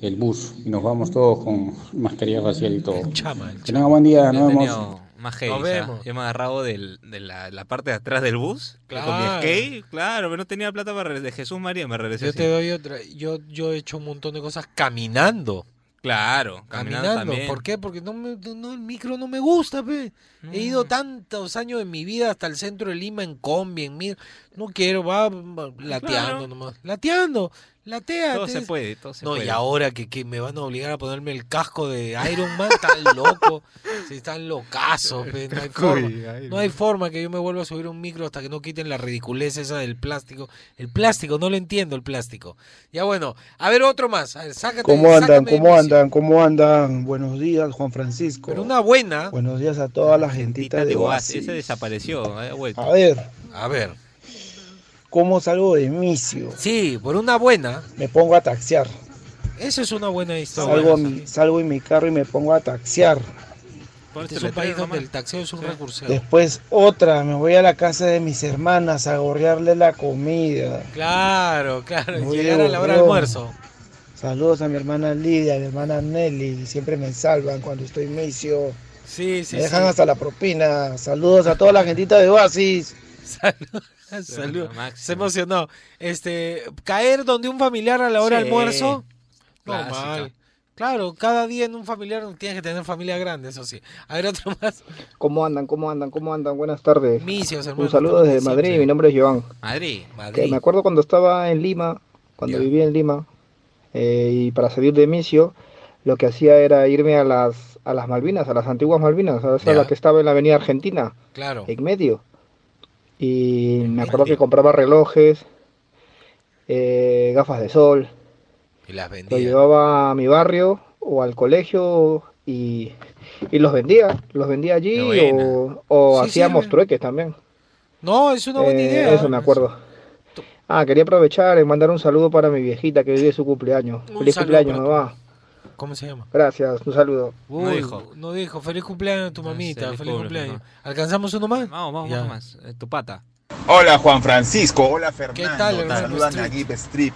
el bus y nos vamos todos con mascarilla facial y todo. Chama, Que tengan buen día, nos vemos. más heavy, Nos vemos. Yo me agarrado del- de la, la parte de atrás del bus. Con mi Claro. skate, claro, pero no tenía plata para regresar. De Jesús María me regresé Yo así. te doy otra. Yo, yo he hecho un montón de cosas caminando. Claro, caminando, Caminando. también. ¿Por qué? Porque no me, no, el micro no me gusta, pe. He ido Mm. tantos años de mi vida hasta el centro de Lima en combi, en micro. No quiero, va, va lateando Claro. nomás. Lateando, latea. Todo te- se puede, todo se no, puede. y ahora que, que me van a obligar a ponerme el casco de Iron Man, están [laughs] locos. Si están locazos, no hay [laughs] forma. No hay que yo me vuelva a subir un micro hasta que no quiten la ridiculez esa del plástico. El plástico, no lo entiendo el plástico. Ya bueno, a ver otro más. A ver, sácate, ¿Cómo andan? ¿Cómo andan? ¿Cómo andan? Buenos días, Juan Francisco. Pero una buena. Buenos días a toda la gentita de de Oasis, Oasis. ese desapareció, ha vuelto. A ver, A ver. ¿Cómo salgo de misio? Sí, por una buena. Me pongo a taxiar. Esa es una buena historia. Salgo, a mi- salgo en mi carro y me pongo a taxiar. Este es un país donde el taxeo es un recurso. Después otra, me voy a la casa de mis hermanas a gorrearle la comida. Claro, claro. Muy Llegar a la hora de almuerzo. Saludos a mi hermana Lidia, a mi hermana Nelly, siempre me salvan cuando estoy misio. Sí, sí, me dejan sí. hasta la propina. Saludos a toda la gentita de Oasis. Salud. Salud. Se emocionó. Este, caer donde un familiar a la hora de Sí, almuerzo. Normal. Claro, cada día en un familiar tienes que tener familia grande, eso sí. A ver, otro más. ¿Cómo andan? ¿Cómo andan? ¿Cómo andan? Buenas tardes. Misios, hermano, Un saludo desde siempre. Madrid, mi nombre es Joan. Madrid. Que Madrid. me acuerdo cuando estaba en Lima, cuando vivía en Lima, eh, y para salir de misio, lo que hacía era irme a las, a las Malvinas, a las antiguas Malvinas, a la que estaba en la avenida Argentina, Claro. en medio. Y me acuerdo que compraba relojes, eh, gafas de sol, Y las lo vendía. llevaba a mi barrio o al colegio y, y los vendía, los vendía allí o, o Sí, hacíamos sirve. trueques también. No, es una buena Eh, idea. Eso me acuerdo. Ah, quería aprovechar y mandar un saludo para mi viejita que vive su cumpleaños. Un Feliz cumpleaños, mamá. ¿Cómo se llama? Gracias, un saludo. Uy, no dijo. Feliz cumpleaños a tu mamita. feliz Feliz cumple, cumpleaños. ¿Alcanzamos uno más? Vamos, vamos, Ya. uno más. Eh, tu pata. Hola Juan Francisco, hola Fernando, ¿Qué tal, te? Nagib Strip.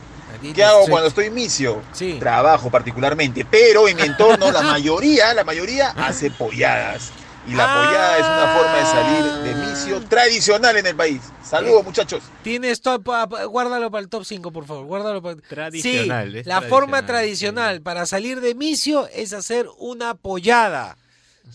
¿Qué hago cuando estoy misio? Sí. Trabajo particularmente, pero en mi entorno la mayoría, la mayoría hace polladas. Y la pollada es una forma de salir de misio tradicional en el país. Saludos muchachos. Tienes todo, pa- pa- guárdalo para el top 5, por favor. Guárdalo para... Tradicional, Sí, la forma tradicional para salir de misio es hacer una pollada.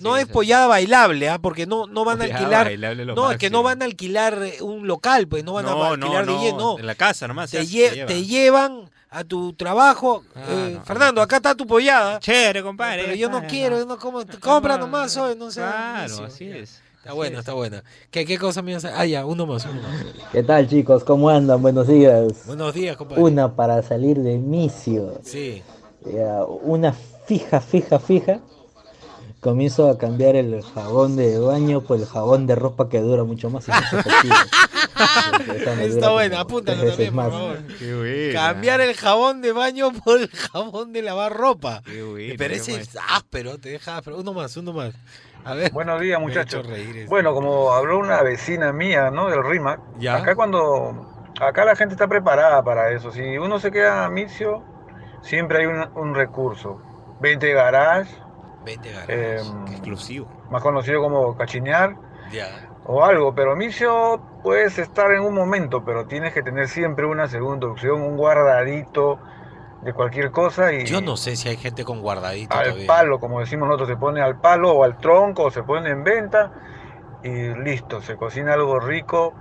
No es pollada bailable, ¿ah? porque no, no van a Pollada alquilar. No, es que no van a alquilar eh, un local, pues no van a alquilar no, DJ, no, no. en la casa nomás lle- te llevan a tu trabajo. Eh, no, Fernando, acá está tu pollada. Chévere, compadre. Pero yo no quiero, yo no como. Compra nomás hoy, no sé. Claro, así es. Está buena, está buena. ¿Qué, qué cosa me a- Ah, ya, uno más, uno más. ¿Qué tal chicos? ¿Cómo andan? Buenos días. Buenos días, compadre. Una para salir de misio. Sí. Ya, una fija, fija, fija. Comienzo a cambiar el jabón de baño por el jabón de ropa que dura mucho más y más efectivo. Está buena, apúntalo también, por favor. Qué buena. Cambiar el jabón de baño por el jabón de lavar ropa. Qué buena, Pero ese es áspero, te deja áspero. Uno más, uno más. A ver. Buenos días, muchachos. Bueno, como habló una vecina mía, ¿no? Del RIMAC, Ya. acá cuando... Acá la gente está preparada para eso. Si uno se queda misio, siempre hay un, un recurso. 20 garage, 20 eh, exclusivo. más conocido como cachinear, Ya. o algo. Pero misio puedes estar en un momento, pero tienes que tener siempre una segunda opción, un guardadito de cualquier cosa y Yo no sé si hay gente con guardadito al todavía. palo, como decimos nosotros, se pone al palo o al tronco, o se pone en venta y listo, se cocina algo rico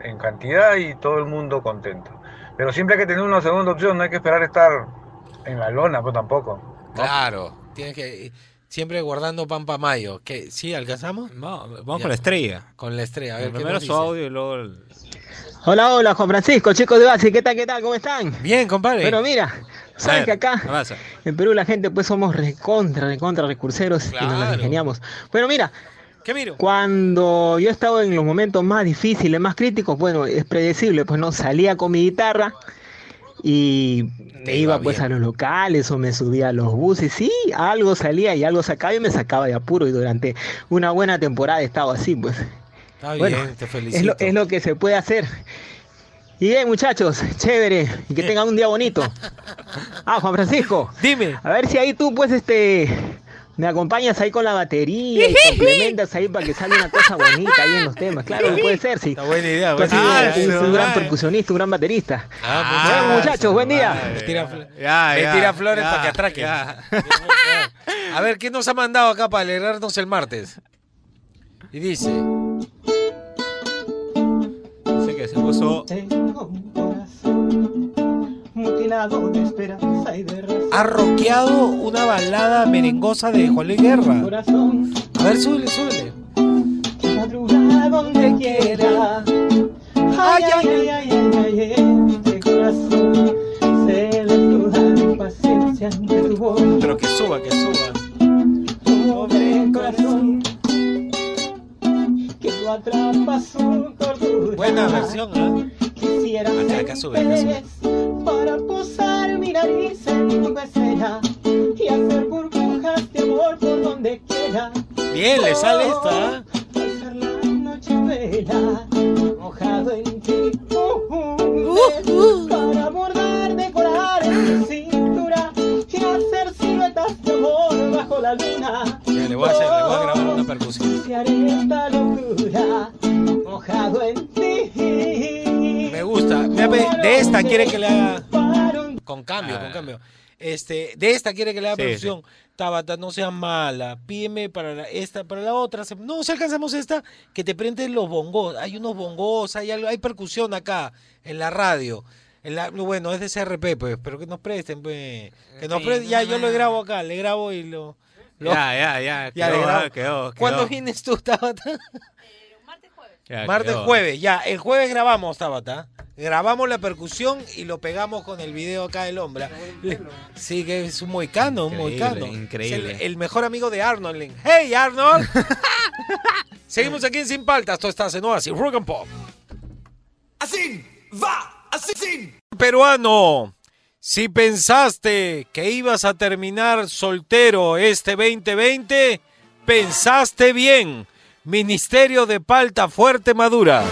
en cantidad y todo el mundo contento. Pero siempre hay que tener una segunda opción, no hay que esperar estar en la lona, pues tampoco. Claro, tienes que siempre guardando pan pa' mayo. ¿Qué? ¿Sí alcanzamos? vamos Ya. con la estrella. Con la estrella. A ver, ¿qué Primero su dice? audio y luego el... Hola, hola, Juan Francisco, chicos de base, ¿qué tal, qué tal? ¿Cómo están? Bien, compadre. Pero mira, ¿sabes ver, que acá en Perú la gente pues somos recontra, recontra recurseros y nos las Claro. ingeniamos? Bueno, mira, ¿Qué miro? cuando yo estaba en los momentos más difíciles, más críticos, bueno, es predecible, pues no, salía con mi guitarra y me iba pues a los locales o me subía a los buses, sí, algo salía y algo sacaba y me sacaba de apuro y durante una buena temporada he estado así, pues. Está Bueno, bien, te Es felicito. lo, es lo que se puede hacer. Y bien, muchachos, chévere, y que tengan un día bonito. [laughs] Ah, Juan Francisco. Dime. A ver si ahí tú, pues, este, me acompañas ahí con la batería y [laughs] complementas ahí para que salga una cosa bonita ahí en los temas. Claro que puede ser, sí. Está buena idea. Has buena idea. un, un gran percusionista, un gran baterista. Ah, Bueno, muchas muchachos, buen día. Me tira, fl- Ya, me ya, tira flores para que atraquen. [laughs] A ver, ¿qué nos ha mandado acá para alegrarnos el martes? Y dice, Dice que se puso... Mutilado de esperanza y de razón. ha rockeado una balada merengosa de Juan Luis Guerra. A ver, súbele, súbele. Madrugada donde quiera. Ay, ay, ay, ay, ay, ay, este corazón se desnuda de paciencia ante tu voz. Pero que suba, que suba. Pobre corazón que lo atrapa su tortura. Buena versión, ¿ah? Quisiera Acá, acá sube, acá sube. Para posar mi nariz en tu pecera y hacer burbujas de amor por donde quiera. Bien, le sale esta. ¿ah? Pasar la noche vela mojado en ti. Uh, uh, para bordar, decorar en tu cintura y hacer siluetas de amor bajo la luna. Ya, le voy a hacer, le voy a grabar una percusión. Si haré esta locura mojado en ti. Me gusta. De esta quiere que le haga. Con cambio, con cambio. Este, de esta quiere que le haga Sí, percusión. Tabata, no sea mala. Pídeme para la- esta, para la otra. Se- No, si alcanzamos esta, que te prenden los bongos. Hay unos bongos, hay algo, hay percusión acá, en la radio. En la, bueno, es de CRP, pues, pero que nos presten, pues. Que nos presten. Ya, yo lo grabo acá, le grabo y lo. lo- Ya, ya, ya. [laughs] Ya, quedó, le grabo. ah, quedó, ¿Cuándo vienes tú, Tabata? [laughs] Ya, Martes, quedó. jueves, ya. El jueves grabamos, Tabata. Grabamos la percusión y lo pegamos con el video acá del hombre. Le- Sí, que es un moicano, un moicano. increíble. Es el, el mejor amigo de Arnold. ¡Hey, Arnold! [laughs] Seguimos aquí en Sin Paltas. Tú estás en Oasis Rock and Pop. Así va, así. Peruano, si pensaste que ibas a terminar soltero este 2020, pensaste bien. Ministerio de Palta Fuerte Madura.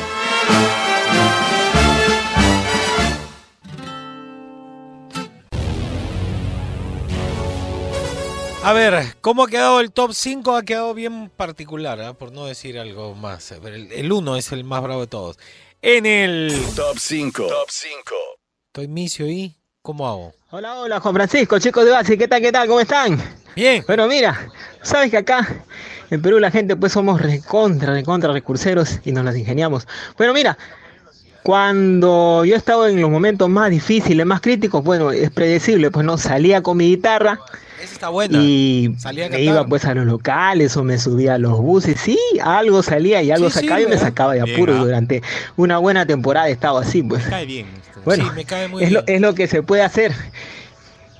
A ver, ¿cómo ha quedado el top 5? Ha quedado bien particular, ¿ah? por no decir algo más. El 1 es el más bravo de todos. En el... Top 5. Top 5. Estoy misio y... ¿Cómo hago? Hola, hola, Juan Francisco, chicos de base, ¿qué tal, qué tal? ¿Cómo están? Bien. Bueno, mira, sabes que acá en Perú la gente pues somos recontra, recontra recurseros y nos las ingeniamos. Bueno, mira, cuando yo estaba en los momentos más difíciles, más críticos, bueno, es predecible, pues no, salía con mi guitarra Esa está buena. y Salía me iba pues a los locales o me subía a los buses, sí, algo salía y algo Sí, sacaba y me sacaba de apuro durante una buena temporada he estado así, pues. Cae bien. Bueno, Sí, me cae muy es, Lo, bien. es lo que se puede hacer.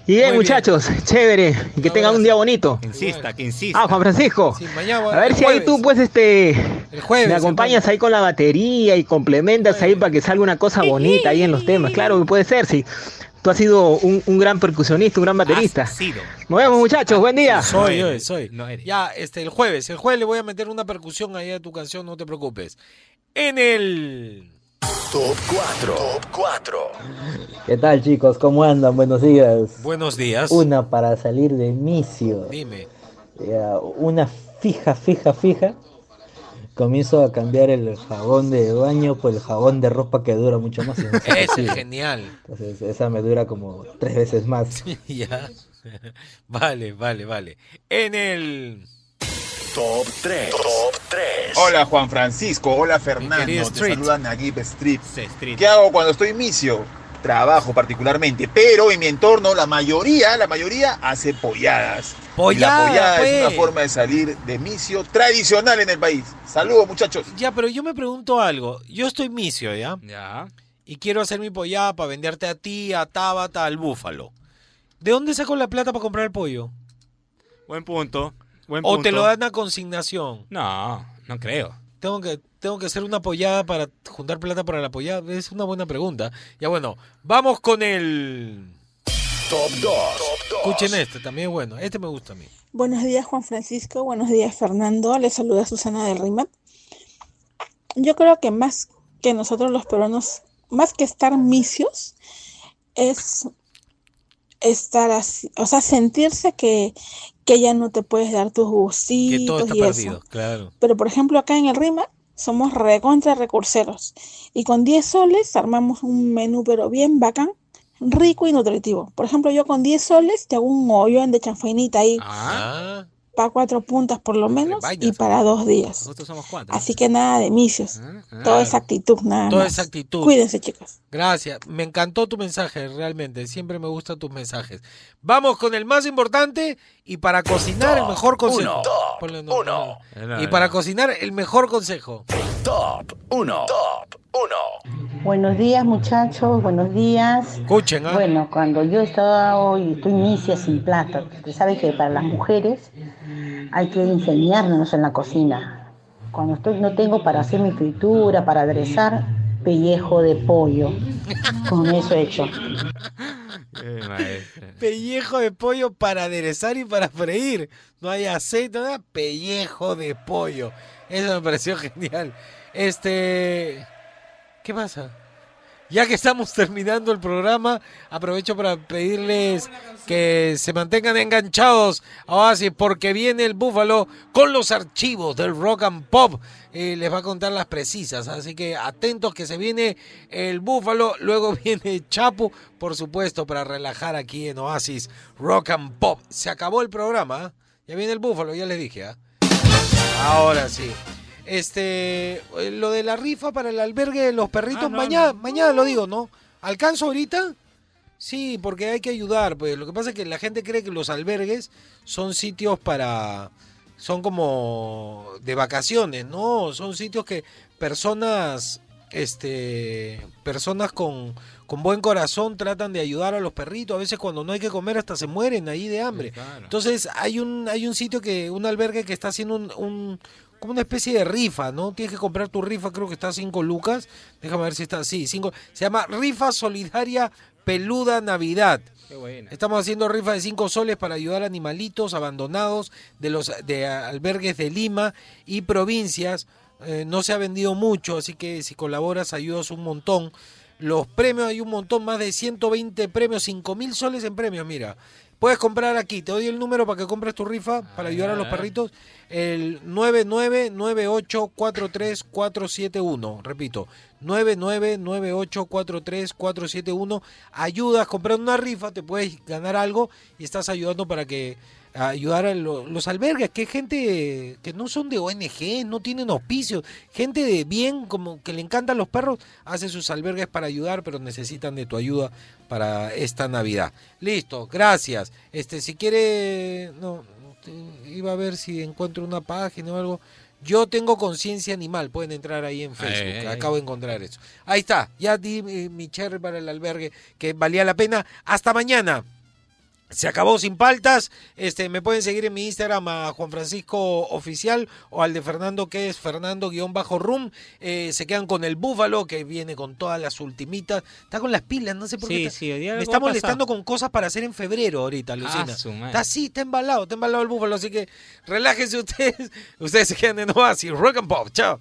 Y bien, Muy muchachos, chévere. Y que tengan un día bonito. Que insista, que insista. Ah, Juan Francisco. mañana, A ver si ahí tú, pues, este. El jueves, me acompañas ahí con la batería y complementas ahí para que salga una cosa bonita ahí en los temas. [laughs] Claro que puede ser, sí. Tú has sido un, un gran percusionista, un gran baterista. Nos vemos, muchachos. Buen día. Soy, yo, soy. Ya, este, el jueves. El jueves le voy a meter una percusión ahí a tu canción, no te preocupes. En el. Top 4. Top 4. ¿Qué tal chicos? ¿Cómo andan? Buenos días. Buenos días. Una para salir de misio. Dime. Ya, una fija, fija, fija. Comienzo a cambiar el jabón de baño por el jabón de ropa que dura mucho más. [laughs] Ese es genial. Entonces esa me dura como tres veces más. [laughs] ya. Vale, vale, vale. En el. Top 3. Top 3. Hola Juan Francisco, hola Fernando, te Street. saluda Naguib Street. ¿Qué hago cuando estoy misio? Trabajo particularmente, pero en mi entorno la mayoría, la mayoría hace polladas. Pollada, la pollada es una pues. forma de salir de misio tradicional en el país. Saludos muchachos. Ya, pero yo me pregunto algo. Yo estoy misio, ¿ya? Ya. Y quiero hacer mi pollada para venderte a ti, a Tabata, al búfalo. ¿De dónde saco la plata para comprar el pollo? Buen punto. Buen ¿O te lo dan a consignación? No, no creo. Tengo que, tengo que hacer una pollada para juntar plata para la pollada. Es una buena pregunta. Ya bueno, vamos con el... Top 2. Escuchen este, también bueno. Este me gusta a mí. Buenos días, Juan Francisco. Buenos días, Fernando. Les saluda Susana del Rima. Yo creo que más que nosotros los peruanos, más que estar misios, es estar así, o sea, sentirse que, que ya no te puedes dar tus Que gustitos todo está y eso. perdido, claro. Pero por ejemplo, acá en el Rima somos recontra recurseros y con 10 soles armamos un menú pero bien bacán, rico y nutritivo. Por ejemplo, yo con 10 soles te hago un hoyón de chanfainita ahí Ah, para cuatro puntas por lo menos y para dos días. Nosotros somos cuatro. Así que nada de misios. Toda esa actitud, nada Toda más. esa actitud. Cuídense, chicos. Gracias. Me encantó tu mensaje, realmente. Siempre me gustan tus mensajes. Vamos con el más importante y para cocinar el mejor consejo. Ponle- no, no, no. Y para cocinar el mejor consejo. Top 1. Top 1. Buenos días muchachos, buenos días. Escuchen, ¿ah? Bueno, cuando yo estaba hoy, estoy inicia sin plata, porque sabes que para las mujeres hay que enseñarnos en la cocina. Cuando estoy, no tengo para hacer mi fritura, para aderezar, pellejo de pollo. Con eso he hecho. Pellejo de pollo para aderezar y para freír. No hay aceite, nada. Pellejo de pollo. Eso me pareció genial. Este. ¿Qué pasa? Ya que estamos terminando el programa, aprovecho para pedirles que se mantengan enganchados a Oasis porque viene el Búfalo con los archivos del Rock and Pop. Eh, les va a contar las precisas, así que atentos que se viene el Búfalo, luego [laughs] viene Chapu, por supuesto, para relajar aquí en Oasis Rock and Pop. Se acabó el programa, ¿ah? ya viene el Búfalo, ya les dije. ¿ah? Ahora sí. Este, eh, lo de la rifa para el albergue de los perritos, Ah, no, mañana, no. mañana lo digo, ¿no? ¿Alcanzo ahorita? Sí, porque hay que ayudar, pues lo que pasa es que la gente cree que los albergues son sitios para son como de vacaciones, no, son sitios que personas este personas con, con buen corazón tratan de ayudar a los perritos, a veces cuando no hay que comer hasta se mueren ahí de hambre. Entonces hay un hay un sitio que un albergue que está haciendo un, un- como una especie de rifa, ¿no? Tienes que comprar tu rifa, creo que está a 5 lucas. Déjame ver si está así, 5. Se llama Rifa Solidaria Peluda Navidad. Qué buena. Estamos haciendo rifa de 5 soles para ayudar a animalitos abandonados de los de albergues de Lima y provincias. Eh, no se ha vendido mucho, así que si colaboras ayudas un montón. Los premios, hay un montón, más de 120 premios, 5 mil soles en premios, mira. Puedes comprar aquí, te doy el número para que compres tu rifa para ayudar a los perritos. El 9998434471. Repito, 9998434471. Ayudas comprando una rifa, te puedes ganar algo y estás ayudando para que a ayudar a lo- los albergues, que es gente que no son de ONG, no tienen auspicios, gente de bien, como que le encantan los perros, hace sus albergues para ayudar, pero necesitan de tu ayuda para esta Navidad. Listo, gracias. Este, si quiere, no, iba a ver si encuentro una página o algo. Yo tengo conciencia animal, pueden entrar ahí en Facebook, Ay, ay, ay. acabo de encontrar eso. Ahí está, ya di mi, mi cherry para el albergue, que valía la pena. Hasta mañana. Se acabó sin paltas. Este, me pueden seguir en mi Instagram a Juan Francisco Oficial o al de Fernando que es Fernando-Room. Eh, se quedan con el Búfalo que viene con todas las ultimitas. Está con las pilas, no sé por Sí, qué. está- sí, me está molestando con cosas para hacer en febrero ahorita, Lucina. Ah, su madre. está así, está embalado, está embalado el Búfalo. Así que relájense ustedes. [laughs] Ustedes se quedan de nuevo así. Rock and Pop. Chao.